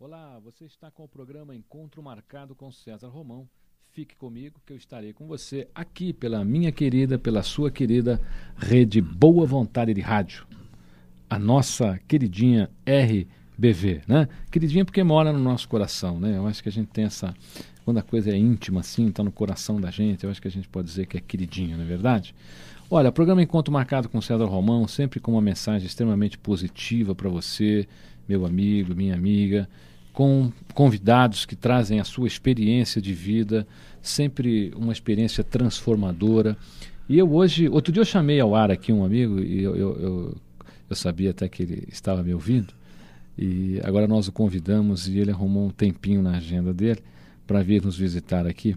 Olá, você está com o programa Encontro Marcado com César Romão. Fique comigo que eu estarei com você aqui pela minha querida, pela sua querida rede Boa Vontade de Rádio. A nossa queridinha RBV, né? Queridinha porque mora no nosso coração, né? Eu acho que a gente tem essa. Quando a coisa é íntima assim, está no coração da gente, eu acho que a gente pode dizer que é queridinha, não é verdade? Olha, programa Encontro Marcado com César Romão, sempre com uma mensagem extremamente positiva para você, meu amigo, minha amiga com convidados que trazem a sua experiência de vida, sempre uma experiência transformadora. E eu hoje, outro dia eu chamei ao ar aqui um amigo e eu, eu, eu, eu sabia até que ele estava me ouvindo. E agora nós o convidamos e ele arrumou um tempinho na agenda dele para vir nos visitar aqui.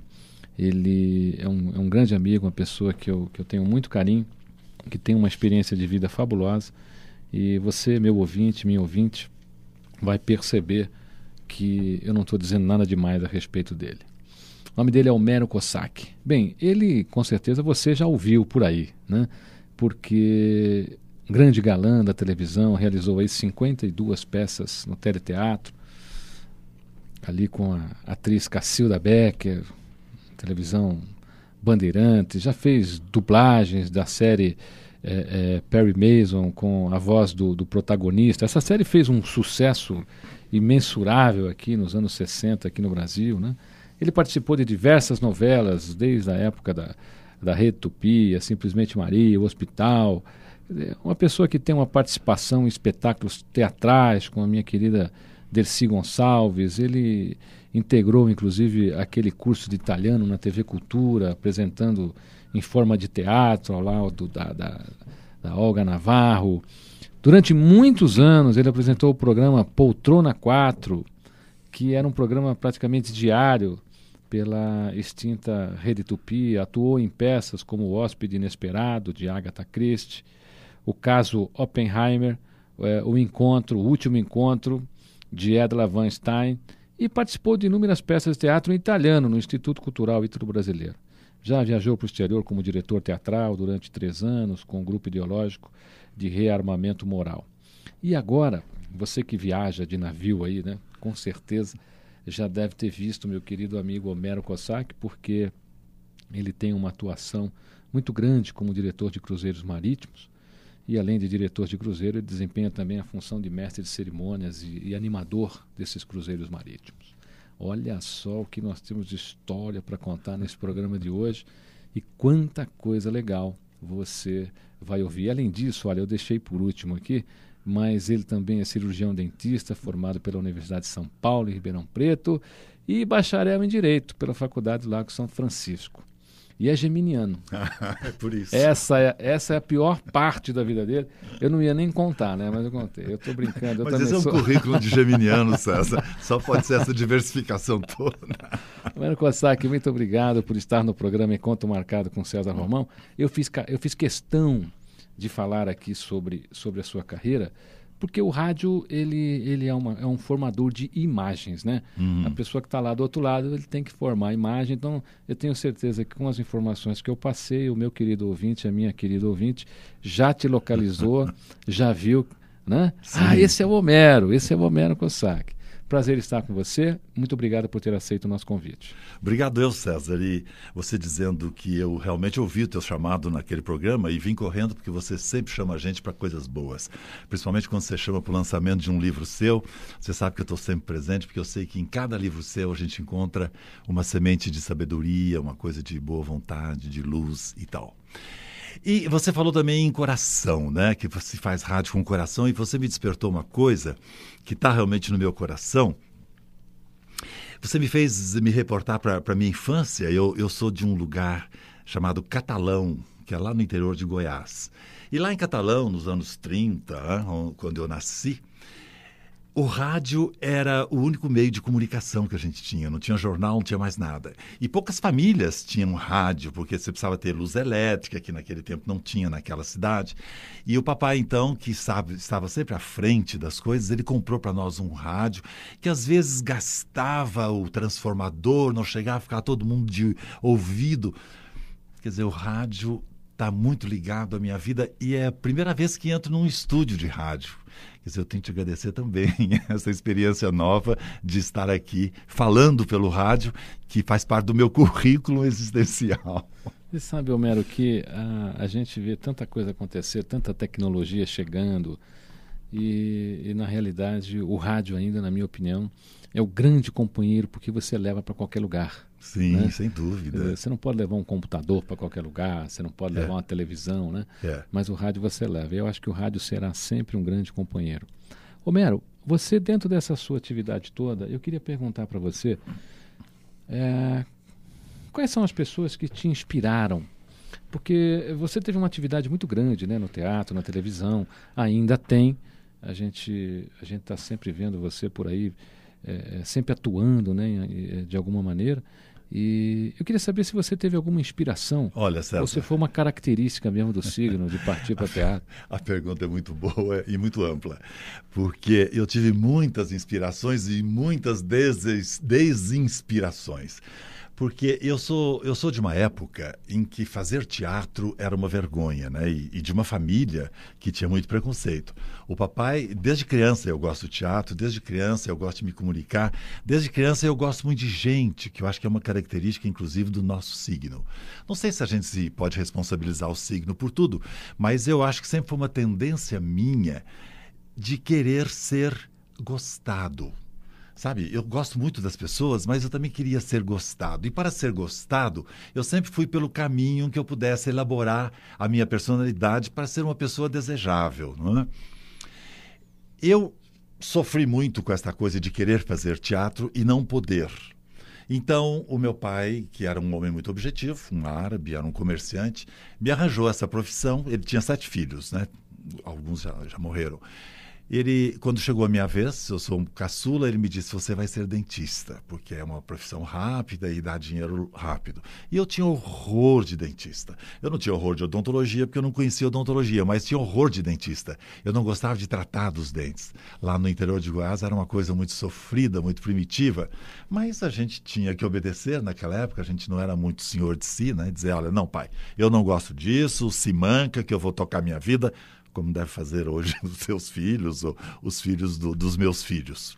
Ele é um, é um grande amigo, uma pessoa que eu, que eu tenho muito carinho, que tem uma experiência de vida fabulosa. E você, meu ouvinte, minha ouvinte, vai perceber que eu não estou dizendo nada demais a respeito dele. O nome dele é Homero Cossack. Bem, ele com certeza você já ouviu por aí, né? Porque grande galã da televisão, realizou aí 52 peças no teleteatro, ali com a atriz Cacilda Becker, televisão Bandeirantes, já fez dublagens da série é, é, Perry Mason com a voz do, do protagonista. Essa série fez um sucesso imensurável aqui nos anos 60 aqui no Brasil, né? Ele participou de diversas novelas, desde a época da, da Rede Tupi, Simplesmente Maria, o Hospital. Uma pessoa que tem uma participação em espetáculos teatrais, com a minha querida Dercy Gonçalves. Ele integrou, inclusive, aquele curso de italiano na TV Cultura, apresentando em forma de teatro ao lado da, da, da Olga Navarro. Durante muitos anos, ele apresentou o programa Poltrona 4, que era um programa praticamente diário pela extinta Rede Tupi. Atuou em peças como O Hóspede Inesperado, de Agatha Christie, o caso Oppenheimer, é, o encontro, o último encontro, de Edla Van Stein, e participou de inúmeras peças de teatro em italiano no Instituto Cultural Ítalo-Brasileiro. Já viajou para o exterior como diretor teatral durante três anos, com um grupo ideológico de rearmamento moral. E agora, você que viaja de navio aí, né, com certeza já deve ter visto meu querido amigo Homero Cossack, porque ele tem uma atuação muito grande como diretor de cruzeiros marítimos. E além de diretor de cruzeiro, ele desempenha também a função de mestre de cerimônias e, e animador desses cruzeiros marítimos. Olha só o que nós temos de história para contar nesse programa de hoje e quanta coisa legal você vai ouvir. Além disso, olha, eu deixei por último aqui, mas ele também é cirurgião dentista, formado pela Universidade de São Paulo, em Ribeirão Preto, e bacharel em Direito pela Faculdade Lago São Francisco. E é geminiano. é por isso. Essa é, essa é a pior parte da vida dele. Eu não ia nem contar, né? Mas eu contei. Eu estou brincando. Eu Mas esse é um sou... currículo de geminiano, César. Só pode ser essa diversificação toda. Mano Kossak, muito obrigado por estar no programa Encontro Marcado com César Romão. Eu fiz, eu fiz questão de falar aqui sobre, sobre a sua carreira, porque o rádio ele, ele é, uma, é um formador de imagens, né? Uhum. A pessoa que está lá do outro lado ele tem que formar a imagem. Então eu tenho certeza que com as informações que eu passei, o meu querido ouvinte, a minha querida ouvinte, já te localizou, já viu, né? Sim. Ah, esse é o Homero, esse é o Homero Cossack. Prazer estar com você. Muito obrigado por ter aceito o nosso convite. Obrigado eu, César. E você dizendo que eu realmente ouvi o teu chamado naquele programa e vim correndo porque você sempre chama a gente para coisas boas. Principalmente quando você chama para o lançamento de um livro seu. Você sabe que eu estou sempre presente porque eu sei que em cada livro seu a gente encontra uma semente de sabedoria, uma coisa de boa vontade, de luz e tal. E você falou também em coração, né? Que você faz rádio com coração e você me despertou uma coisa que está realmente no meu coração. Você me fez me reportar para a minha infância. Eu, eu sou de um lugar chamado Catalão, que é lá no interior de Goiás. E lá em Catalão, nos anos 30, quando eu nasci, o rádio era o único meio de comunicação que a gente tinha. Não tinha jornal, não tinha mais nada. E poucas famílias tinham rádio, porque você precisava ter luz elétrica, que naquele tempo não tinha naquela cidade. E o papai, então, que sabe, estava sempre à frente das coisas, ele comprou para nós um rádio que às vezes gastava o transformador, não chegava a ficar todo mundo de ouvido. Quer dizer, o rádio está muito ligado à minha vida e é a primeira vez que entro num estúdio de rádio Quer dizer, eu tenho que te agradecer também essa experiência nova de estar aqui falando pelo rádio, que faz parte do meu currículo existencial. Você sabe, Homero, que a, a gente vê tanta coisa acontecer, tanta tecnologia chegando, e, e, na realidade o rádio ainda, na minha opinião, é o grande companheiro porque você leva para qualquer lugar. Sim, né? sem dúvida. Você não pode levar um computador para qualquer lugar, você não pode é. levar uma televisão, né? É. Mas o rádio você leva. Eu acho que o rádio será sempre um grande companheiro. Homero, você dentro dessa sua atividade toda, eu queria perguntar para você é, quais são as pessoas que te inspiraram porque você teve uma atividade muito grande né, no teatro, na televisão, ainda tem. A gente a gente está sempre vendo você por aí, é, sempre atuando né, de alguma maneira. E eu queria saber se você teve alguma inspiração. Olha, César. Ou se foi uma característica mesmo do signo de partir para teatro. A pergunta é muito boa e muito ampla, porque eu tive muitas inspirações e muitas des desinspirações porque eu sou, eu sou de uma época em que fazer teatro era uma vergonha, né? E, e, de uma família que tinha muito preconceito. O papai, desde criança eu gosto de teatro, desde criança eu gosto de me comunicar, desde criança eu gosto muito de gente, que eu acho que é uma característica, inclusive, do nosso signo. Não sei se a gente se pode responsabilizar o signo por tudo, mas eu acho que sempre foi uma tendência minha de querer ser gostado Sabe, eu gosto muito das pessoas, mas eu também queria ser gostado. E para ser gostado, eu sempre fui pelo caminho que eu pudesse elaborar a minha personalidade para ser uma pessoa desejável. Não é? Eu sofri muito com esta coisa de querer fazer teatro e não poder. Então, o meu pai, que era um homem muito objetivo, um árabe, era um comerciante, me arranjou essa profissão. Ele tinha sete filhos, né? Alguns já, já morreram. Ele, quando chegou a minha vez, eu sou um caçula, ele me disse: você vai ser dentista, porque é uma profissão rápida e dá dinheiro rápido. E eu tinha horror de dentista. Eu não tinha horror de odontologia, porque eu não conhecia odontologia, mas tinha horror de dentista. Eu não gostava de tratar dos dentes. Lá no interior de Goiás era uma coisa muito sofrida, muito primitiva, mas a gente tinha que obedecer naquela época, a gente não era muito senhor de si, né? Dizer: olha, não, pai, eu não gosto disso, se manca que eu vou tocar minha vida como deve fazer hoje os seus filhos ou os filhos do, dos meus filhos.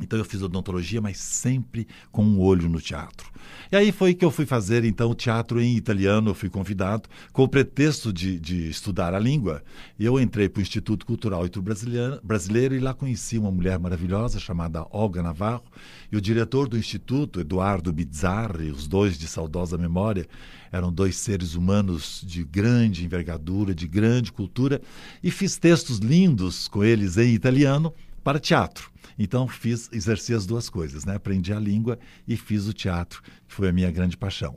Então eu fiz odontologia, mas sempre com um olho no teatro. E aí foi que eu fui fazer então teatro em italiano, eu fui convidado com o pretexto de, de estudar a língua. E eu entrei para o Instituto Cultural Brasileiro, Brasileiro e lá conheci uma mulher maravilhosa chamada Olga Navarro e o diretor do instituto, Eduardo Bizzarri, os dois de saudosa memória, eram dois seres humanos de grande envergadura, de grande cultura, e fiz textos lindos com eles em italiano para teatro. Então fiz, exerci as duas coisas, né? Aprendi a língua e fiz o teatro, que foi a minha grande paixão.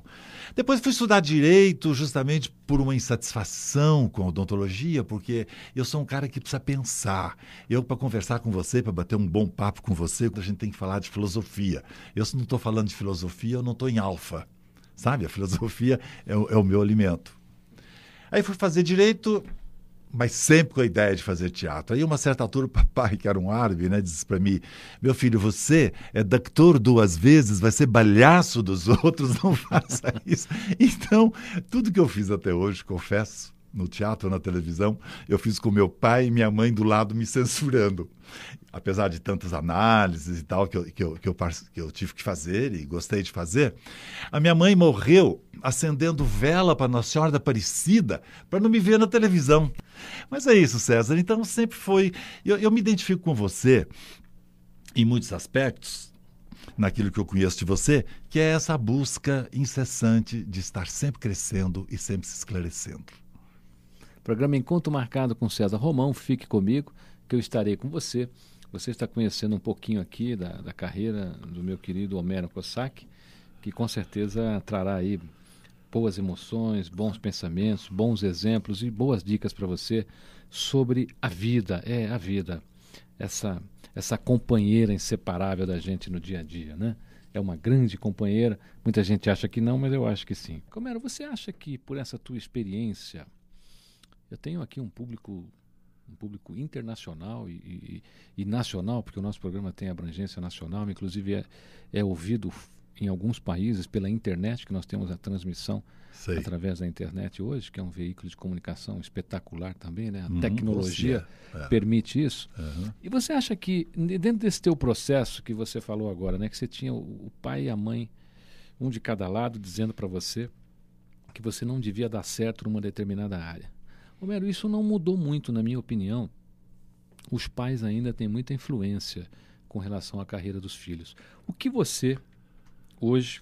Depois fui estudar direito, justamente por uma insatisfação com a odontologia, porque eu sou um cara que precisa pensar. Eu, para conversar com você, para bater um bom papo com você, a gente tem que falar de filosofia. Eu, se não estou falando de filosofia, eu não estou em alfa. Sabe? A filosofia é o, é o meu alimento. Aí fui fazer direito, mas sempre com a ideia de fazer teatro. Aí, uma certa altura, o papai, que era um árabe, né, disse para mim: Meu filho, você é doctor duas vezes, vai ser balhaço dos outros, não faça isso. Então, tudo que eu fiz até hoje, confesso, no teatro, na televisão, eu fiz com meu pai e minha mãe do lado me censurando. Apesar de tantas análises e tal que eu, que eu, que eu, que eu tive que fazer e gostei de fazer, a minha mãe morreu acendendo vela para Nossa Senhora da Aparecida para não me ver na televisão. Mas é isso, César. Então sempre foi. Eu, eu me identifico com você em muitos aspectos, naquilo que eu conheço de você, que é essa busca incessante de estar sempre crescendo e sempre se esclarecendo. Programa Encontro Marcado com César Romão. Fique comigo, que eu estarei com você. Você está conhecendo um pouquinho aqui da, da carreira do meu querido Homero Cossack, que com certeza trará aí boas emoções, bons pensamentos, bons exemplos e boas dicas para você sobre a vida. É a vida. Essa, essa companheira inseparável da gente no dia a dia, né? É uma grande companheira. Muita gente acha que não, mas eu acho que sim. Comero, você acha que por essa tua experiência eu tenho aqui um público um público internacional e, e, e, nacional, porque o nosso programa tem abrangência nacional, inclusive é, é ouvido em alguns países pela internet, que nós temos a transmissão Sei. através da internet hoje, que é um veículo de comunicação espetacular também, né? A Uhum, tecnologia é. Permite isso. Aham. E você acha que, dentro desse teu processo que você falou agora, né, que você tinha o, o pai e a mãe, um de cada lado, dizendo para você que você não devia dar certo numa determinada área. Homero, isso não mudou muito, na minha opinião. Os pais ainda têm muita influência com relação à carreira dos filhos. O que você, hoje,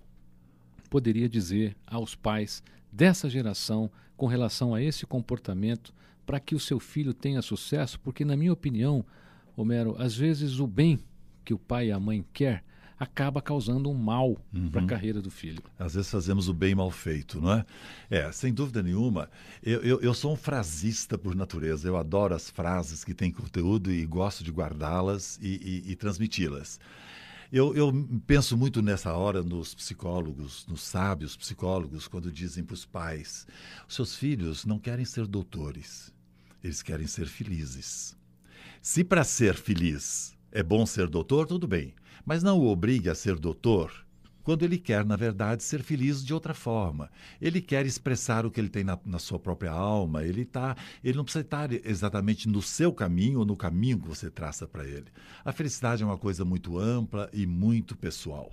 poderia dizer aos pais dessa geração com relação a esse comportamento para que o seu filho tenha sucesso? Porque, na minha opinião, Homero, às vezes o bem que o pai e a mãe quer acaba causando um mal para a carreira do filho. Às vezes fazemos o bem mal feito, não é? É, sem dúvida nenhuma. Eu, eu, eu sou um frasista por natureza. Eu adoro as frases que têm conteúdo e gosto de guardá-las e, e- e transmiti-las. Eu, eu penso muito nessa hora nos psicólogos, nos sábios psicólogos, quando dizem para os pais: seus filhos não querem ser doutores, eles querem ser felizes. Se para ser feliz é bom ser doutor, tudo bem. Mas não o obrigue a ser doutor quando ele quer, na verdade, ser feliz de outra forma. Ele quer expressar o que ele tem na, na sua própria alma. Ele, tá, ele não precisa estar exatamente no seu caminho ou no caminho que você traça para ele. A felicidade é uma coisa muito ampla e muito pessoal.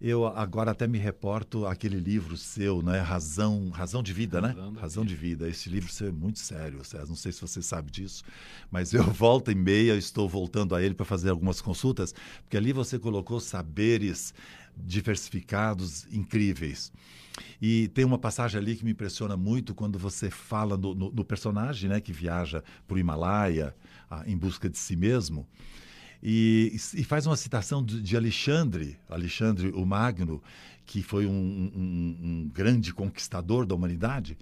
Eu agora até me reporto aquele livro seu, né? Razão, Razão de Vida, Razão né? Razão de Vida. Esse livro seu é muito sério, César. Não sei se você sabe disso, mas eu volta e meia estou voltando a ele para fazer algumas consultas, porque ali você colocou saberes diversificados, incríveis. E tem uma passagem ali que me impressiona muito quando você fala no, no- no personagem, né, que viaja para o Himalaia ah, em busca de si mesmo. E, e faz uma citação de, Alexandre, Alexandre o Magno, que foi um, um- um grande conquistador da humanidade,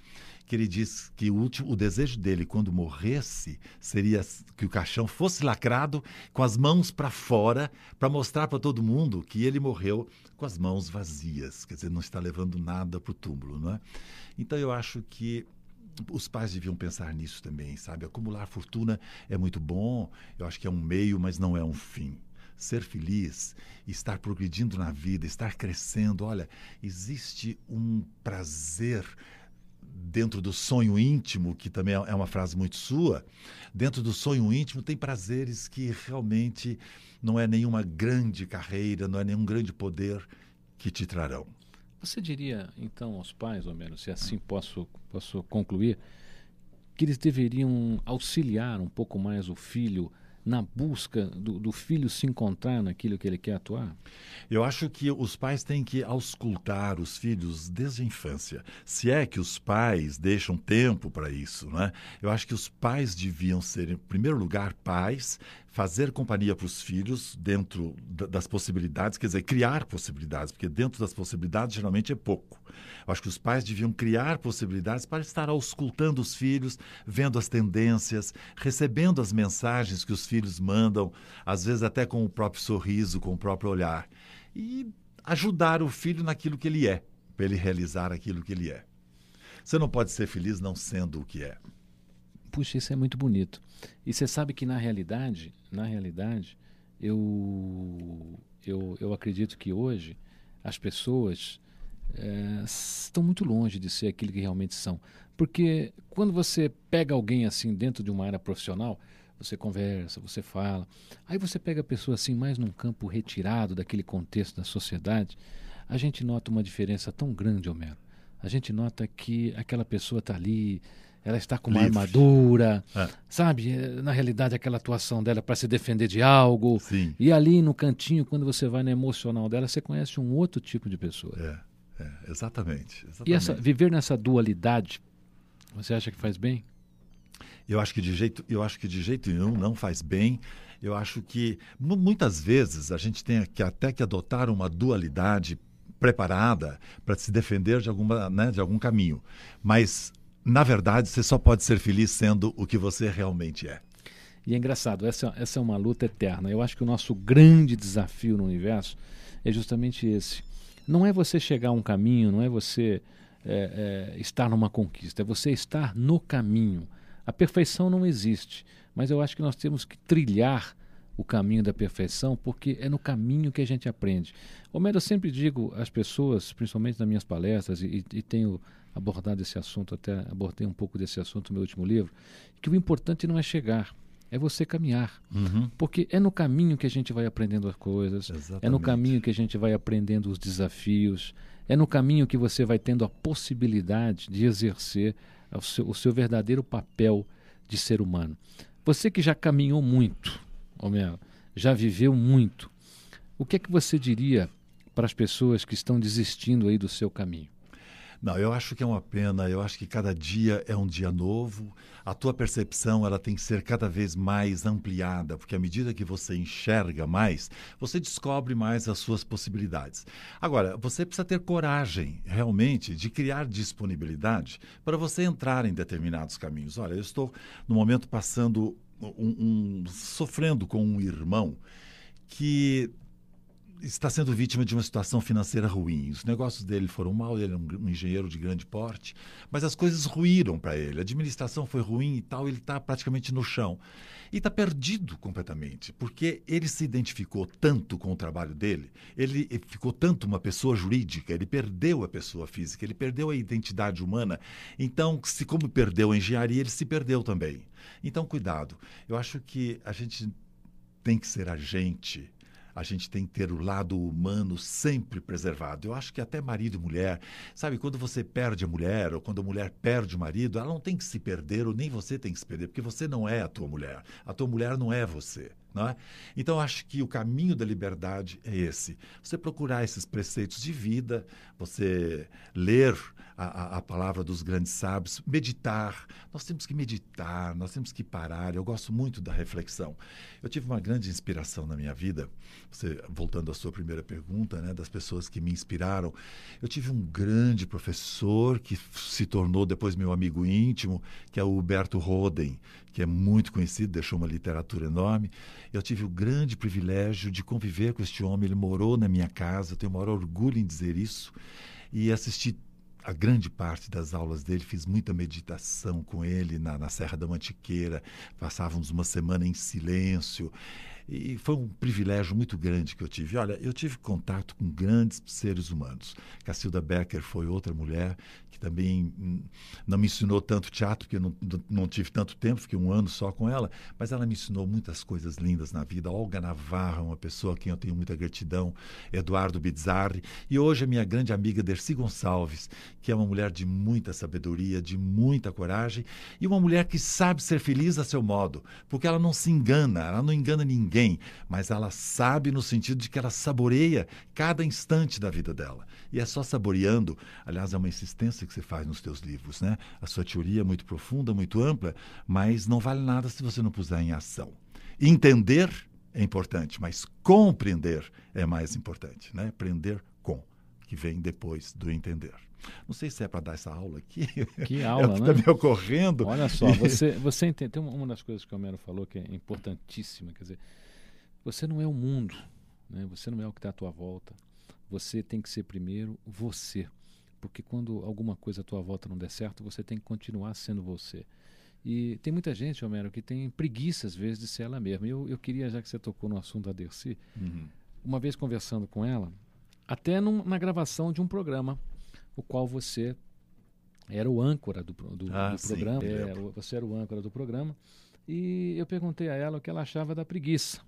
que ele diz que o, último, o desejo dele, quando morresse, seria que o caixão fosse lacrado com as mãos para fora, para mostrar para todo mundo que ele morreu com as mãos vazias, quer dizer, não está levando nada para o túmulo, não é? Então eu acho que os pais deviam pensar nisso também, sabe? Acumular fortuna é muito bom, eu acho que é um meio, mas não é um fim. Ser feliz, estar progredindo na vida, estar crescendo, olha, existe um prazer dentro do sonho íntimo, que também é uma frase muito sua, dentro do sonho íntimo tem prazeres que realmente não é nenhuma grande carreira, não é nenhum grande poder que te trarão. Você diria, então, aos pais, ou menos, se assim posso, posso concluir, que eles deveriam auxiliar um pouco mais o filho na busca do, do filho se encontrar naquilo que ele quer atuar? Eu acho que os pais têm que auscultar os filhos desde a infância. Se é que os pais deixam tempo para isso, né? Eu acho que os pais deviam ser, em primeiro lugar, pais, fazer companhia para os filhos dentro da- das possibilidades, quer dizer, criar possibilidades, porque dentro das possibilidades geralmente é pouco. Eu acho que os pais deviam criar possibilidades para estar auscultando os filhos, vendo as tendências, recebendo as mensagens que os filhos mandam, às vezes até com o próprio sorriso, com o próprio olhar, e ajudar o filho naquilo que ele é, para ele realizar aquilo que ele é. Você não pode ser feliz não sendo o que é. Puxa, isso é muito bonito. E você sabe que na realidade, na realidade, eu, eu, eu acredito que hoje as pessoas eh, estão muito longe de ser aquilo que realmente são. Porque quando você pega alguém assim dentro de uma área profissional, você conversa, você fala, aí você pega a pessoa assim mais num campo retirado daquele contexto da sociedade, a gente nota uma diferença tão grande, Homero. A gente nota que aquela pessoa está ali, ela está com uma Livre. armadura, É. sabe? Eh, Na realidade, aquela atuação dela para se defender de algo. Sim. E ali no cantinho, quando você vai na emocional dela, você conhece um outro tipo de pessoa. É, é, exatamente. exatamente. E essa, viver nessa dualidade, você acha que faz bem? Eu acho que de jeito, eu acho que de jeito nenhum não faz bem. Eu acho que mu- muitas vezes a gente tem que até que adotar uma dualidade preparada para se defender de alguma, né, de algum caminho. Mas na verdade você só pode ser feliz sendo o que você realmente é. E é engraçado, essa, essa é uma luta eterna. Eu acho que o nosso grande desafio no universo é justamente esse. Não é você chegar a um caminho, não é você é, é, estar numa conquista, é você estar no caminho. A perfeição não existe, mas eu acho que nós temos que trilhar o caminho da perfeição, porque é no caminho que a gente aprende. Homero, eu sempre digo às pessoas, principalmente nas minhas palestras, e, e tenho abordado esse assunto, até abordei um pouco desse assunto no meu último livro, que o importante não é chegar, é você caminhar. Uhum. Porque é no caminho que a gente vai aprendendo as coisas, Exatamente. é no caminho que a gente vai aprendendo os desafios, é no caminho que você vai tendo a possibilidade de exercer o seu, o seu verdadeiro papel de ser humano. Você que já caminhou muito, Homero, já viveu muito, o que é que você diria para as pessoas que estão desistindo aí do seu caminho? Não, eu acho que é uma pena. Eu acho que cada dia é um dia novo. A tua percepção ela tem que ser cada vez mais ampliada, porque à medida que você enxerga mais, você descobre mais as suas possibilidades. Agora, você precisa ter coragem, realmente, de criar disponibilidade para você entrar em determinados caminhos. Olha, eu estou no momento passando um, um sofrendo com um irmão que está sendo vítima de uma situação financeira ruim. Os negócios dele foram mal, ele é um, engenheiro de grande porte, mas as coisas ruíram para ele. A administração foi ruim e tal, ele está praticamente no chão. E está perdido completamente, porque ele se identificou tanto com o trabalho dele, ele ficou tanto uma pessoa jurídica, ele perdeu a pessoa física, ele perdeu a identidade humana. Então, se como perdeu a engenharia, ele se perdeu também. Então, cuidado. Eu acho que a gente tem que ser a gente a gente tem que ter o lado humano sempre preservado. Eu acho que até marido e mulher, sabe, quando você perde a mulher ou quando a mulher perde o marido, ela não tem que se perder ou nem você tem que se perder, porque você não é a tua mulher. A tua mulher não é você. Não é? Então, acho que o caminho da liberdade é esse. Você procurar esses preceitos de vida, você ler a, a, palavra dos grandes sábios, meditar. Nós temos que meditar, nós temos que parar. Eu gosto muito da reflexão. Eu tive uma grande inspiração na minha vida, você, voltando à sua primeira pergunta, né, das pessoas que me inspiraram. Eu tive um grande professor que se tornou depois meu amigo íntimo, que é o Huberto Roden, que é muito conhecido, deixou uma literatura enorme. Eu tive o grande privilégio de conviver com este homem. Ele morou na minha casa, eu tenho o maior orgulho em dizer isso. E assisti a grande parte das aulas dele, fiz muita meditação com ele na, na Serra da Mantiqueira, passávamos uma semana em silêncio. E foi um privilégio muito grande que eu tive. Olha, eu tive contato com grandes seres humanos. Cacilda Becker foi outra mulher que também hum, não me ensinou tanto teatro, porque eu não, não tive tanto tempo, fiquei um ano só com ela, mas ela me ensinou muitas coisas lindas na vida. Olga Navarra, uma pessoa a quem eu tenho muita gratidão, Eduardo Bizzarri, e hoje a minha grande amiga Dercy Gonçalves, que é uma mulher de muita sabedoria, de muita coragem, e uma mulher que sabe ser feliz a seu modo, porque ela não se engana, ela não engana ninguém ninguém, mas ela sabe no sentido de que ela saboreia cada instante da vida dela. E é só saboreando, aliás, é uma insistência que você faz nos teus livros, né? A sua teoria é muito profunda, muito ampla, mas não vale nada se você não puser em ação. Entender é importante, mas compreender é mais importante, né? Aprender com, que vem depois do entender. Não sei se é para dar essa aula aqui. Que aula, é o que né? Está me ocorrendo. Olha só, você, você entende. Tem uma das coisas que o Homero falou que é importantíssima, quer dizer, você não é o mundo, né? você não é o que está à tua volta. Você tem que ser primeiro você. Porque quando alguma coisa à tua volta não der certo, você tem que continuar sendo você. E tem muita gente, Homero, que tem preguiça, às vezes, de ser ela mesma. Eu, eu queria, já que você tocou no assunto da Dercy, uhum. uma vez conversando com ela, até num, na gravação de um programa, o qual você era o âncora do, do, ah, do sim, programa. Você era o âncora do programa. E eu perguntei a ela o que ela achava da preguiça.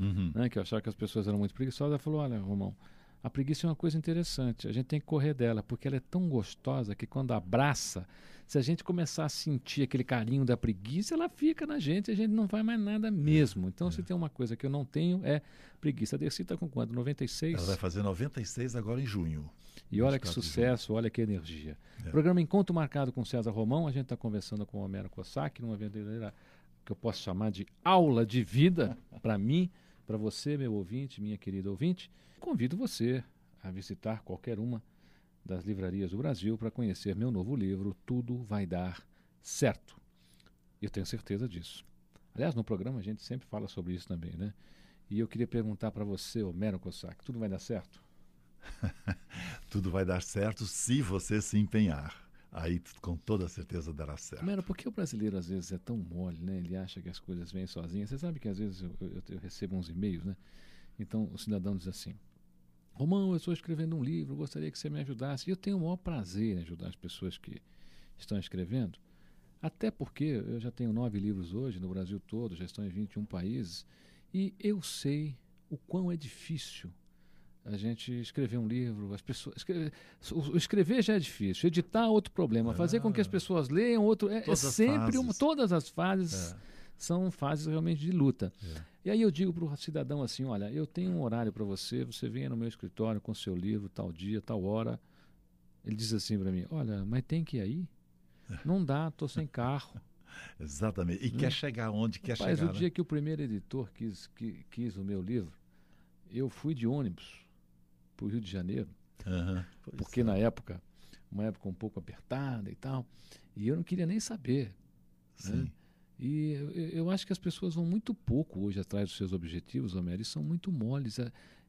Uhum. Né, que eu achava que as pessoas eram muito preguiçosas. Ela falou: Olha, Romão, a preguiça é uma coisa interessante. A gente tem que correr dela, porque ela é tão gostosa que quando abraça, se a gente começar a sentir aquele carinho da preguiça, ela fica na gente, a gente não faz mais nada mesmo. Então, é. se tem uma coisa que eu não tenho, é preguiça. A Dercy está com quanto? 96? Ela vai fazer 96 agora em junho. E olha que sucesso, olha que energia. É. Programa Encontro Marcado com César Romão, a gente está conversando com o Homero Cossack, numa verdadeira que eu posso chamar de aula de vida para mim, para você, meu ouvinte, minha querida ouvinte. Convido você a visitar qualquer uma das livrarias do Brasil para conhecer meu novo livro, Tudo Vai Dar Certo. Eu tenho certeza disso. Aliás, no programa a gente sempre fala sobre isso também, né? E eu queria perguntar para você, Homero Cossack, tudo vai dar certo? tudo vai dar certo se você se empenhar. Aí com toda certeza dará certo. Mano, por que o brasileiro às vezes é tão mole, né? Ele acha que as coisas vêm sozinhas. Você sabe que às vezes eu, eu, eu recebo uns e-mails, né? Então o cidadão diz assim: Romão, eu estou escrevendo um livro, gostaria que você me ajudasse. E eu tenho o maior prazer em ajudar as pessoas que estão escrevendo, até porque eu já tenho nove livros hoje no Brasil todo, já estão em 21 países, e eu sei o quão é difícil a gente escrever um livro, as pessoas escrever, escrever já é difícil, editar é outro problema, fazer com que as ah. pessoas leiam outro é, é sempre uma, todas as fases é. são fases realmente de luta. É. E aí eu digo para o cidadão assim, olha, eu tenho um horário para você, você venha no meu escritório com seu livro tal dia, tal hora. Ele diz assim para mim, olha, mas tem que ir aí? Não dá, estou sem carro. Exatamente. E hum. quer chegar onde quer Rapaz, chegar. Mas o né? dia que o primeiro editor quis, quis, quis o meu livro, eu fui de ônibus para o Rio de Janeiro, uhum, porque é. na época, uma época um pouco apertada e tal, e eu não queria nem saber. Né? Sim. Né? E eu, eu, acho que as pessoas vão muito pouco hoje atrás dos seus objetivos, Homero, e são muito moles.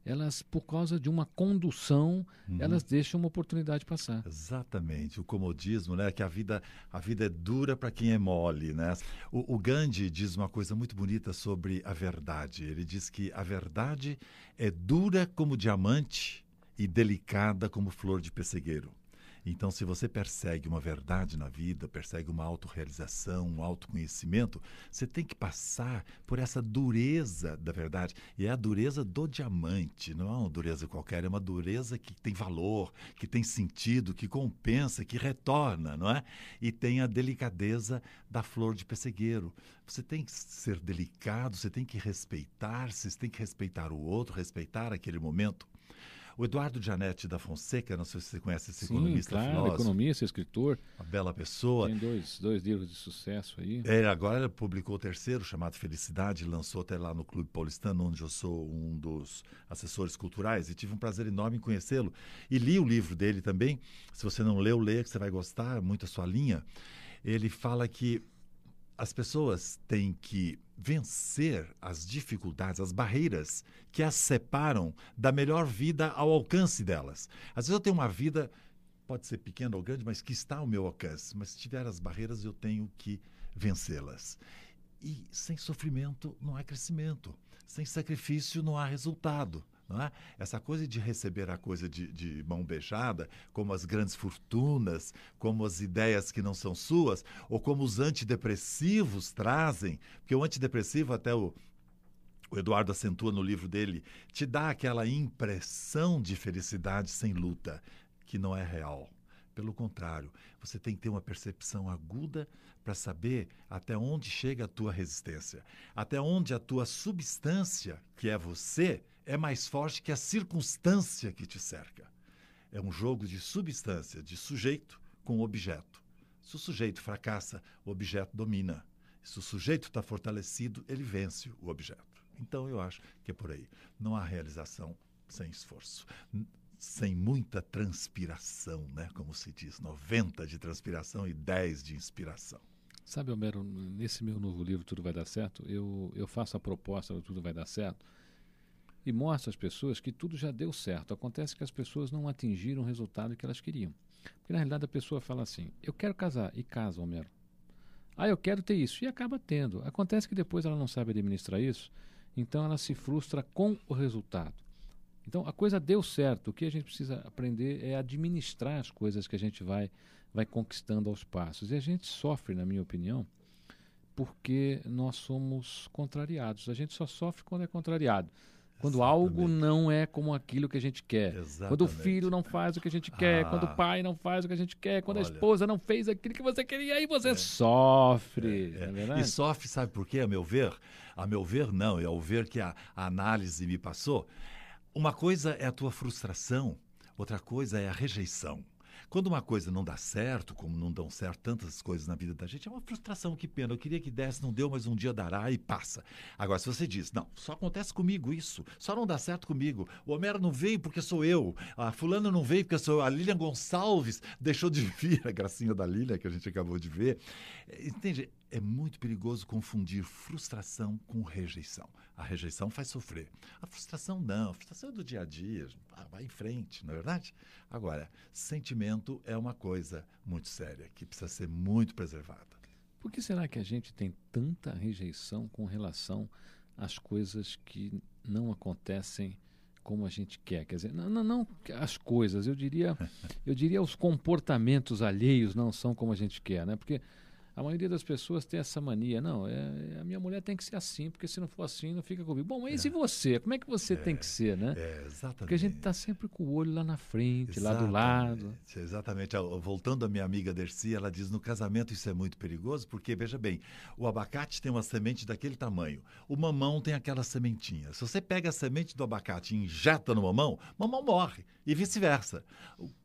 Elas, por causa de uma condução, uhum. elas deixam uma oportunidade passar. Exatamente. O comodismo, né? Que a vida, a vida é dura para quem é mole, né? O, o Gandhi diz uma coisa muito bonita sobre a verdade. Ele diz que a verdade é dura como diamante e delicada como flor de pessegueiro. Então, se você persegue uma verdade na vida, persegue uma autorrealização, um autoconhecimento, você tem que passar por essa dureza da verdade. E é a dureza do diamante, não é uma dureza qualquer, é uma dureza que tem valor, que tem sentido, que compensa, que retorna, não é? E tem a delicadeza da flor de pessegueiro. Você tem que ser delicado, você tem que respeitar, você tem que respeitar o outro, respeitar aquele momento. O Eduardo Janete da Fonseca, não sei se você conhece esse Sim, economista claro, filósofo. economista, escritor. Uma bela pessoa. Tem dois, dois livros de sucesso aí. É, agora ele publicou o terceiro, chamado Felicidade, lançou até lá no Clube Paulistano, onde eu sou um dos assessores culturais, e tive um prazer enorme em conhecê-lo. E li o livro dele também. Se você não leu, leia, que você vai gostar, muito a sua linha. Ele fala que as pessoas têm que vencer as dificuldades, as barreiras que as separam da melhor vida ao alcance delas. Às vezes eu tenho uma vida, pode ser pequena ou grande, mas que está ao meu alcance. Mas se tiver as barreiras, eu tenho que vencê-las. E sem sofrimento não há crescimento, sem sacrifício não há resultado. É? Essa coisa de receber a coisa de, de, mão beijada, como as grandes fortunas, como as ideias que não são suas, ou como os antidepressivos trazem, porque o antidepressivo, até o, o Eduardo acentua no livro dele, te dá aquela impressão de felicidade sem luta, que não é real. Pelo contrário, você tem que ter uma percepção aguda para saber até onde chega a tua resistência, até onde a tua substância, que é você, é mais forte que a circunstância que te cerca. É um jogo de substância, de sujeito com objeto. Se o sujeito fracassa, o objeto domina. Se o sujeito está fortalecido, ele vence o objeto. Então eu acho que é por aí. Não há realização sem esforço sem muita transpiração, né? Como se diz, 90 de transpiração e 10 de inspiração. Sabe, Homero, nesse meu novo livro Tudo Vai Dar Certo, eu, eu faço a proposta do Tudo Vai Dar Certo e mostro às pessoas que tudo já deu certo. Acontece que as pessoas não atingiram o resultado que elas queriam. Porque na realidade a pessoa fala assim: eu quero casar, e casa, Homero. Ah, eu quero ter isso, e acaba tendo. Acontece que depois ela não sabe administrar isso, então ela se frustra com o resultado. Então a coisa deu certo. O que a gente precisa aprender é administrar as coisas que a gente vai, vai conquistando aos passos. E a gente sofre, na minha opinião, porque nós somos contrariados. A gente só sofre quando é contrariado. Quando Exatamente. algo não é como aquilo que a gente quer. Exatamente. Quando o filho não faz o que a gente quer. Ah. Quando o pai não faz o que a gente quer. Quando Olha. a esposa não fez aquilo que você queria. Aí você é. sofre. É, é. É e sofre, sabe por quê? A meu ver? A meu ver, não. É ao ver que a, a análise me passou uma coisa é a tua frustração, outra coisa é a rejeição. Quando uma coisa não dá certo, como não dão certo tantas coisas na vida da gente, é uma frustração, que pena. Eu queria que desse, não deu, mas um dia dará e passa. Agora, se você diz, não, só acontece comigo isso, só não dá certo comigo. O Homero não veio porque sou eu, a fulana não veio porque sou eu, a Lilian Gonçalves deixou de vir, a gracinha da Lilian que a gente acabou de ver. Entende? É muito perigoso confundir frustração com rejeição. A rejeição faz sofrer. A frustração não. A frustração é do dia a dia. Vai em frente, não é verdade? Agora, sentimento é uma coisa muito séria que precisa ser muito preservada. Por que será que a gente tem tanta rejeição com relação às coisas que não acontecem como a gente quer? Quer dizer, não, não, não as coisas, eu diria, eu diria os comportamentos alheios não são como a gente quer, né? Porque a maioria das pessoas tem essa mania. Não, é, a minha mulher tem que ser assim, porque se não for assim, não fica comigo. Bom, mas é. e você? Como é que você é, tem que ser, né? É, exatamente. Porque a gente está sempre com o olho lá na frente, exatamente, lá do lado. Exatamente. Voltando à minha amiga Dercy, ela diz: no casamento isso é muito perigoso, porque, veja bem, o abacate tem uma semente daquele tamanho, o mamão tem aquela sementinha. Se você pega a semente do abacate e injeta no mamão, mamão morre, e vice-versa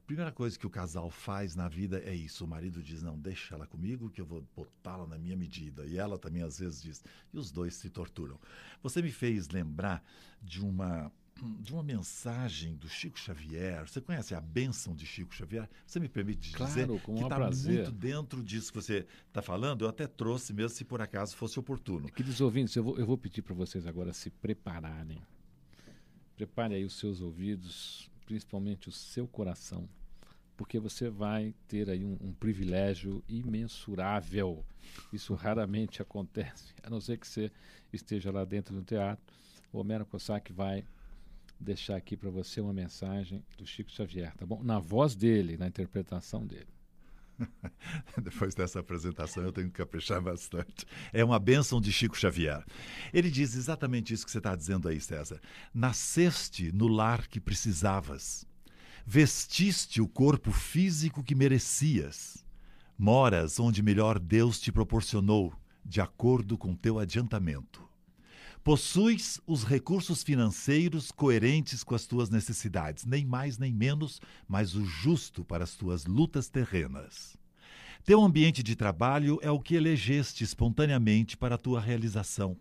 primeira coisa que o casal faz na vida é isso. O marido diz: Não, deixa ela comigo que eu vou botá-la na minha medida. E ela também às vezes diz. E os dois se torturam. Você me fez lembrar de uma. De uma mensagem do Chico Xavier. Você conhece a bênção de Chico Xavier? Você me permite dizer claro, que está muito dentro disso que você está falando? Eu até trouxe mesmo, se por acaso fosse oportuno. Queridos ouvintes, eu vou, eu vou pedir para vocês agora se prepararem. Prepare aí os seus ouvidos, principalmente o seu coração, porque você vai ter aí um, um, privilégio imensurável. Isso raramente acontece, a não ser que você esteja lá dentro do teatro. O Homero Cossack vai deixar aqui para você uma mensagem do Chico Xavier, tá bom? Na voz dele, na interpretação dele. Depois dessa apresentação eu tenho que caprichar bastante. É uma bênção de Chico Xavier. Ele diz exatamente isso que você está dizendo aí, César. Nasceste no lar que precisavas. Vestiste o corpo físico que merecias. Moras onde melhor Deus te proporcionou, de acordo com teu adiantamento. Possuis os recursos financeiros coerentes com as tuas necessidades, nem mais nem menos, mas o justo para as tuas lutas terrenas. Teu ambiente de trabalho é o que elegeste espontaneamente para a tua realização.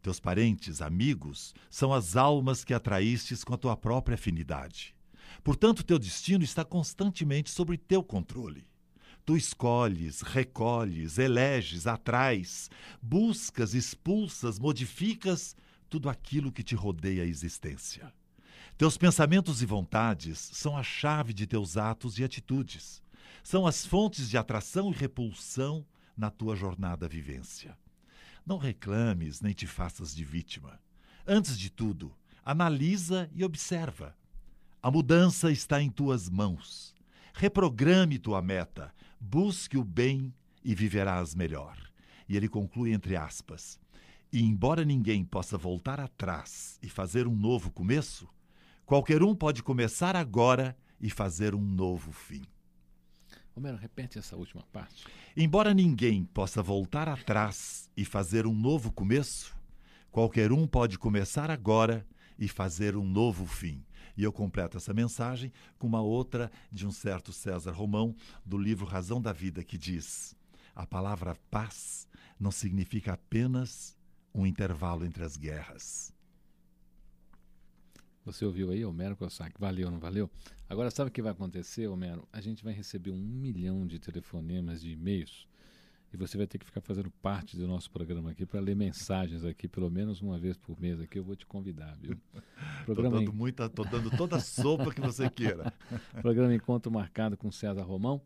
Teus parentes, amigos, são as almas que atraístes com a tua própria afinidade. Portanto, teu destino está constantemente sob teu controle. Tu escolhes, recolhes, eleges, atrais, buscas, expulsas, modificas tudo aquilo que te rodeia a existência. Teus pensamentos e vontades são a chave de teus atos e atitudes. São as fontes de atração e repulsão na tua jornada vivência. Não reclames nem te faças de vítima. Antes de tudo, analisa e observa. A mudança está em tuas mãos. Reprograme tua meta, busque o bem e viverás melhor. E ele conclui entre aspas: E embora ninguém possa voltar atrás e fazer um novo começo, qualquer um pode começar agora e fazer um novo fim. Homero, repete essa última parte. Embora ninguém possa voltar atrás e fazer um novo começo, qualquer um pode começar agora e fazer um novo fim. E eu completo essa mensagem com uma outra de um certo César Romão, do livro Razão da Vida, que diz: A palavra paz não significa apenas um intervalo entre as guerras. Você ouviu aí, Homero Cossack? Valeu, não valeu? Agora, sabe o que vai acontecer, Homero? A gente vai receber um milhão de telefonemas, de e-mails e você vai ter que ficar fazendo parte do nosso programa aqui para ler mensagens aqui, pelo menos uma vez por mês aqui. Eu vou te convidar, viu? Programa tô dando, muita, tô dando toda a sopa que você queira. programa Encontro Marcado com César Romão,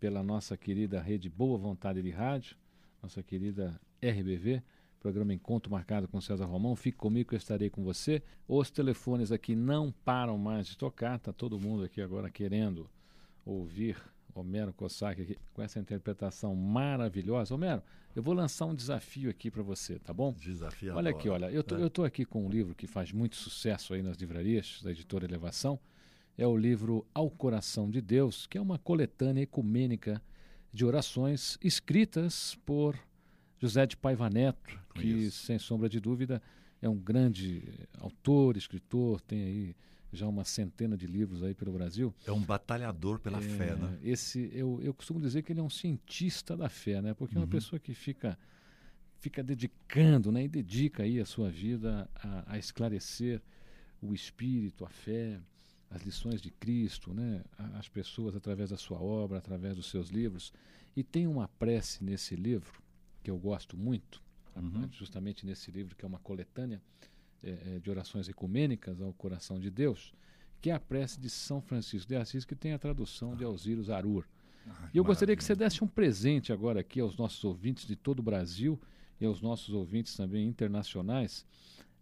pela nossa querida rede Boa Vontade de Rádio, nossa querida RBV. Programa Encontro Marcado com César Romão. Fique comigo que eu estarei com você. Os telefones aqui não param mais de tocar. Tá todo mundo aqui agora querendo ouvir Homero Cossack aqui, com essa interpretação maravilhosa. Homero, eu vou lançar um desafio aqui para você, tá bom? Desafio. Olha aqui, olha, eu tô, é. eu tô aqui com um livro que faz muito sucesso aí nas livrarias da editora Elevação. É o livro Ao Coração de Deus, que é uma coletânea ecumênica de orações escritas por José de Paiva Neto, que, Isso. sem sombra de dúvida, é um grande autor, escritor, tem aí já uma centena de livros aí pelo Brasil. É um batalhador pela é, fé, né? Esse, eu, eu costumo dizer que ele é um cientista da fé, né? Porque é uma uhum. pessoa que fica, fica dedicando, né? E dedica aí a sua vida a, a esclarecer o espírito, a fé, as lições de Cristo, né? As pessoas através da sua obra, através dos seus livros. E tem uma prece nesse livro que eu gosto muito, uhum. justamente nesse livro que é uma coletânea é, de orações ecumênicas ao coração de Deus, que é a prece de São Francisco de Assis, que tem a tradução de Alziro Zarur. Ah, e eu gostaria que você desse um presente agora aqui aos nossos ouvintes de todo o Brasil e aos nossos ouvintes também internacionais,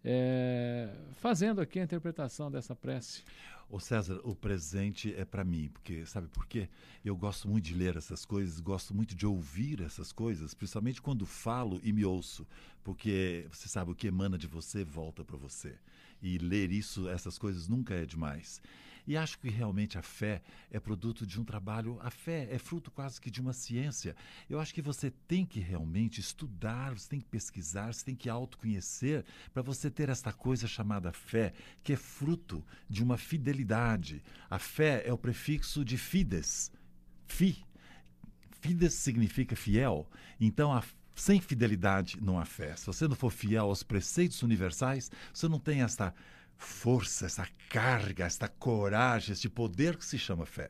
é, fazendo aqui a interpretação dessa prece. Ô César, o presente é para mim, porque sabe por quê? Eu gosto muito de ler essas coisas, gosto muito de ouvir essas coisas, principalmente quando falo e me ouço, porque você sabe o que emana de você volta para você. E ler isso, essas coisas nunca é demais. E acho que realmente a fé é produto de um trabalho, a fé é fruto quase que de uma ciência. Eu acho que você tem que realmente estudar, você tem que pesquisar, você tem que autoconhecer para você ter esta coisa chamada fé, que é fruto de uma fidelidade. A fé é o prefixo de fides, fi. Fides significa fiel. Então a sem fidelidade não há fé. Se você não for fiel aos preceitos universais, você não tem esta força, essa carga, esta coragem, este poder que se chama fé.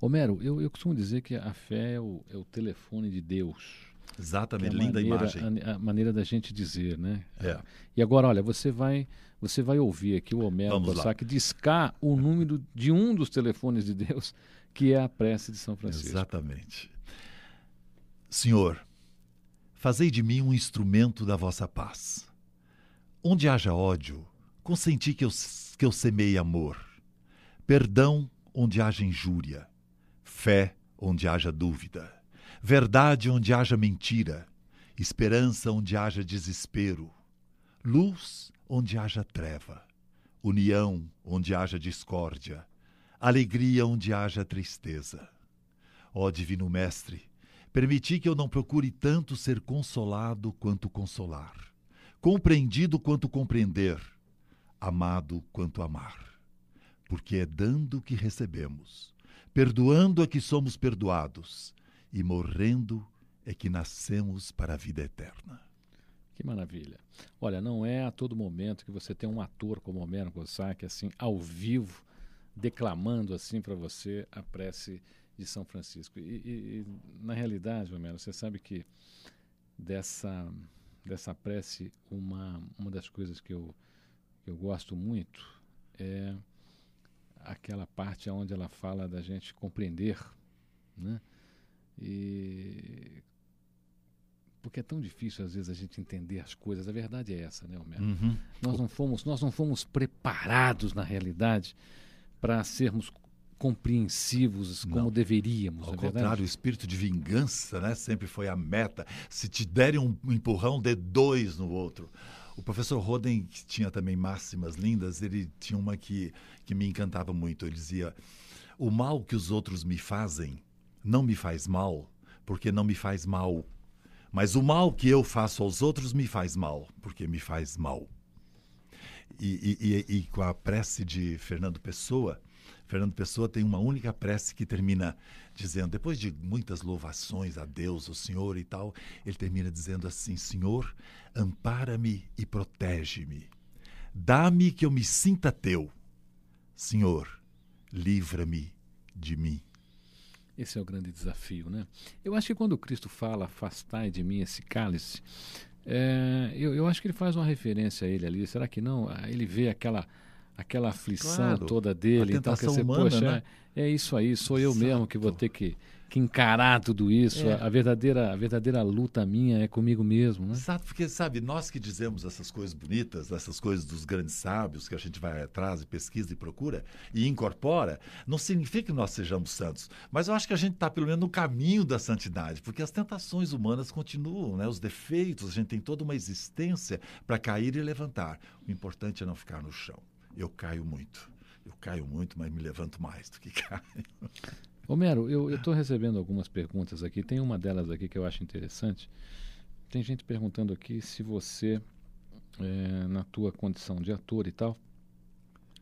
Homero, eu, eu costumo dizer que a fé é o, é o telefone de Deus. Exatamente, é linda maneira, imagem. A, a, maneira da gente dizer, né? É. E agora, olha, você vai, você vai ouvir aqui o Homero Bossac discar o número de um dos telefones de Deus, que é a prece de São Francisco. Exatamente. Senhor, fazei de mim um instrumento da vossa paz. Onde haja ódio, consenti que eu, que eu semeie amor, perdão onde haja injúria, fé onde haja dúvida, verdade onde haja mentira, esperança onde haja desespero, luz onde haja treva, união onde haja discórdia, alegria onde haja tristeza. Ó Divino Mestre, permiti que eu não procure tanto ser consolado quanto consolar, compreendido quanto compreender amado quanto amar. Porque é dando que recebemos, perdoando é que somos perdoados, e morrendo é que nascemos para a vida eterna. Que maravilha. Olha, não é a todo momento que você tem um ator como Homero Gossack, assim, ao vivo, declamando assim para você a prece de São Francisco. E, e, e, na realidade, Homero, você sabe que dessa, dessa prece, uma, uma das coisas que eu que eu gosto muito é aquela parte onde ela fala da gente compreender, né? E porque é tão difícil às vezes a gente entender as coisas. A verdade é essa, né, Homero? Uhum. Nós não fomos, nós não fomos preparados na realidade para sermos compreensivos como não. deveríamos. Ao é contrário, verdade? o espírito de vingança, né, sempre foi a meta. Se te derem um empurrão, dê dois no outro. O professor Roden, que tinha também máximas lindas, ele tinha uma que, que me encantava muito. Ele dizia: O mal que os outros me fazem não me faz mal, porque não me faz mal. Mas o mal que eu faço aos outros me faz mal, porque me faz mal. E, e, e, e com a prece de Fernando Pessoa, Fernando Pessoa tem uma única prece que termina dizendo, depois de muitas louvações a Deus, o Senhor e tal, ele termina dizendo assim: Senhor, ampara-me e protege-me. Dá-me que eu me sinta teu. Senhor, livra-me de mim. Esse é o grande desafio, né? Eu acho que quando Cristo fala, afastai de mim esse cálice, é, eu, eu acho que ele faz uma referência a ele ali. Será que não? Ele vê aquela aquela aflição claro, toda dele. então, quer dizer, humana, poxa, né? é, é, isso aí, sou eu Exato. mesmo que vou ter que, que encarar tudo isso. É. A, a, verdadeira, a verdadeira luta minha é comigo mesmo. Né? Exato, porque, sabe, nós que dizemos essas coisas bonitas, essas coisas dos grandes sábios, que a gente vai atrás e pesquisa e procura e incorpora, não significa que nós sejamos santos. Mas eu acho que a gente está, pelo menos, no caminho da santidade, porque as tentações humanas continuam, né? os defeitos, a gente tem toda uma existência para cair e levantar. O importante é não ficar no chão eu caio muito. Eu caio muito, mas me levanto mais do que caio. Homero, eu estou recebendo algumas perguntas aqui. Tem uma delas aqui que eu acho interessante. Tem gente perguntando aqui se você, é, na tua condição de ator e tal,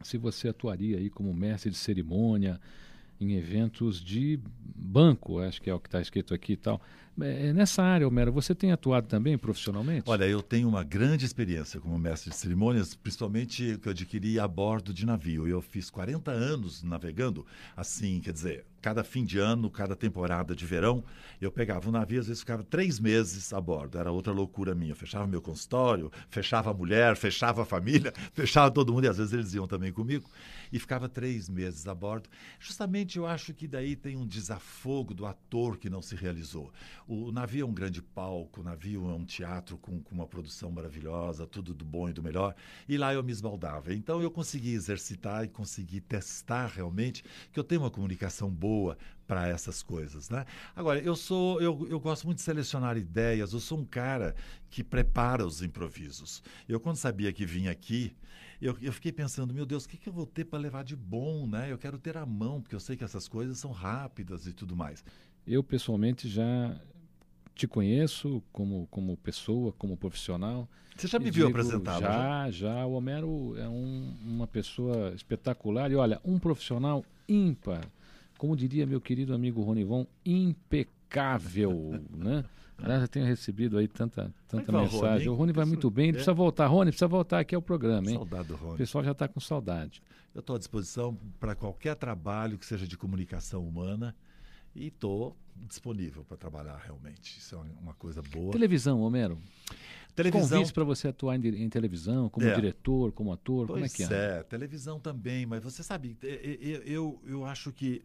se você atuaria aí como mestre de cerimônia em eventos de banco, acho que é o que está escrito aqui e tal. É, nessa área, Homero, você tem atuado também profissionalmente? Olha, eu tenho uma grande experiência como mestre de cerimônias, principalmente que eu adquiri a bordo de navio. Eu fiz 40 anos navegando, assim, quer dizer, cada fim de ano, cada temporada de verão, eu pegava um navio, às vezes ficava três meses a bordo. Era outra loucura minha. Eu fechava meu consultório, fechava a mulher, fechava a família, fechava todo mundo, e às vezes eles iam também comigo. E ficava três meses a bordo. Justamente eu acho que daí tem um desafogo do ator que não se realizou. O navio é um grande palco, o navio é um teatro com, com uma produção maravilhosa, tudo do bom e do melhor. E lá eu me esbaldava. Então eu consegui exercitar e consegui testar realmente que eu tenho uma comunicação boa boa para essas coisas, né? Agora, eu sou, eu, eu gosto muito de selecionar ideias, eu sou um cara que prepara os improvisos. Eu, quando sabia que vinha aqui, eu, eu fiquei pensando, meu Deus, o que, que eu vou ter para levar de bom, né? Eu quero ter a mão, porque eu sei que essas coisas são rápidas e tudo mais. Eu, pessoalmente, já te conheço como, como pessoa, como profissional. Você já me viu apresentado? Já, já, já. O Homero é um, uma pessoa espetacular. E olha, um profissional ímpar como diria meu querido amigo Ronivon, impecável, né? Aliás, eu tenho recebido aí tanta, tanta mensagem. Rony, o Rony vai muito bem, ele é. precisa voltar. Rony, precisa voltar aqui ao programa, hein? Saudade do Rony. O pessoal já está com saudade. Eu estou à disposição para qualquer trabalho que seja de comunicação humana e estou disponível para trabalhar realmente. Isso é uma coisa boa. Televisão, Homero. Televisão. Para você atuar em, em televisão, como é. diretor, como ator, pois como é que é? é, televisão também, mas você sabe, eu, eu, eu acho que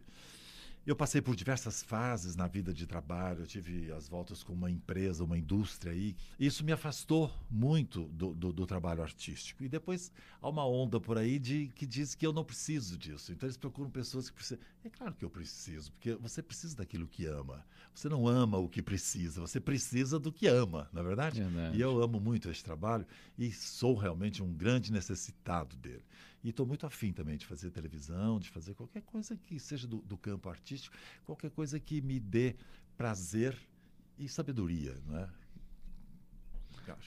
eu passei por diversas fases na vida de trabalho, eu tive as voltas com uma empresa, uma indústria aí. Isso me afastou muito do, do, do, trabalho artístico. E depois há uma onda por aí de que diz que eu não preciso disso. Então eles procuram pessoas que precisam. É claro que eu preciso, porque você precisa daquilo que ama. Você não ama o que precisa, você precisa do que ama, na é verdade? verdade. E eu amo muito esse trabalho e sou realmente um grande necessitado dele. E estou muito afim também de fazer televisão, de fazer qualquer coisa que seja do, do campo artístico, qualquer coisa que me dê prazer e sabedoria, não é?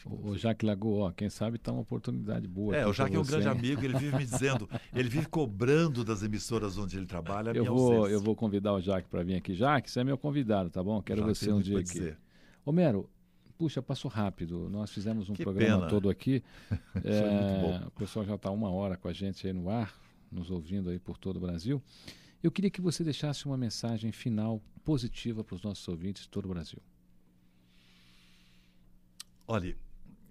O, o Jacques Lagoa, quem sabe está uma oportunidade boa. É, o Jacques é um grande amigo, ele vive me dizendo, ele vive cobrando das emissoras onde ele trabalha. eu vou, eu vou convidar o Jacques para vir aqui. Jacques, você é meu convidado, tá bom? Quero Jacques, você um dia aqui. Dizer. Homero, puxa, passou rápido. Nós fizemos um que programa pena. todo aqui. é, o pessoal já está uma hora com a gente aí no ar, nos ouvindo aí por todo o Brasil. Eu queria que você deixasse uma mensagem final positiva para os nossos ouvintes de todo o Brasil. Olha,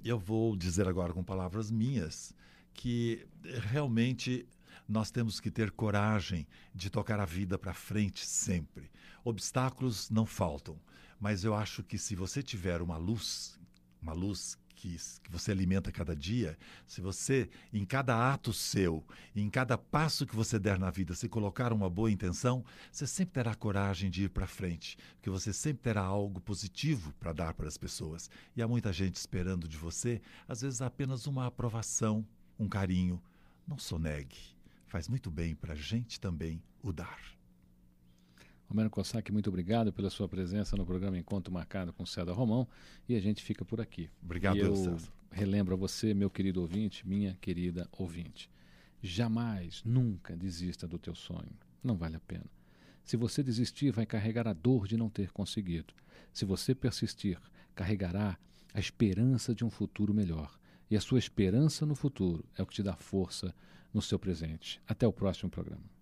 eu vou dizer agora com palavras minhas que realmente nós temos que ter coragem de tocar a vida para frente sempre. Obstáculos não faltam, mas eu acho que se você tiver uma luz, uma luz que, que você alimenta cada dia, se você, em cada ato seu, em cada passo que você der na vida, se colocar uma boa intenção, você sempre terá coragem de ir para frente, porque você sempre terá algo positivo para dar para as pessoas. E há muita gente esperando de você, às vezes apenas uma aprovação, um carinho. Não sonegue. Faz muito bem para a gente também o dar. Romero Cossack, muito obrigado pela sua presença no programa Encontro Marcado com César Romão e a gente fica por aqui. Obrigado, e eu César. relembro a você, meu querido ouvinte, minha querida ouvinte. Jamais, nunca desista do teu sonho. Não vale a pena. Se você desistir, vai carregar a dor de não ter conseguido. Se você persistir, carregará a esperança de um futuro melhor. E a sua esperança no futuro é o que te dá força no seu presente. Até o próximo programa.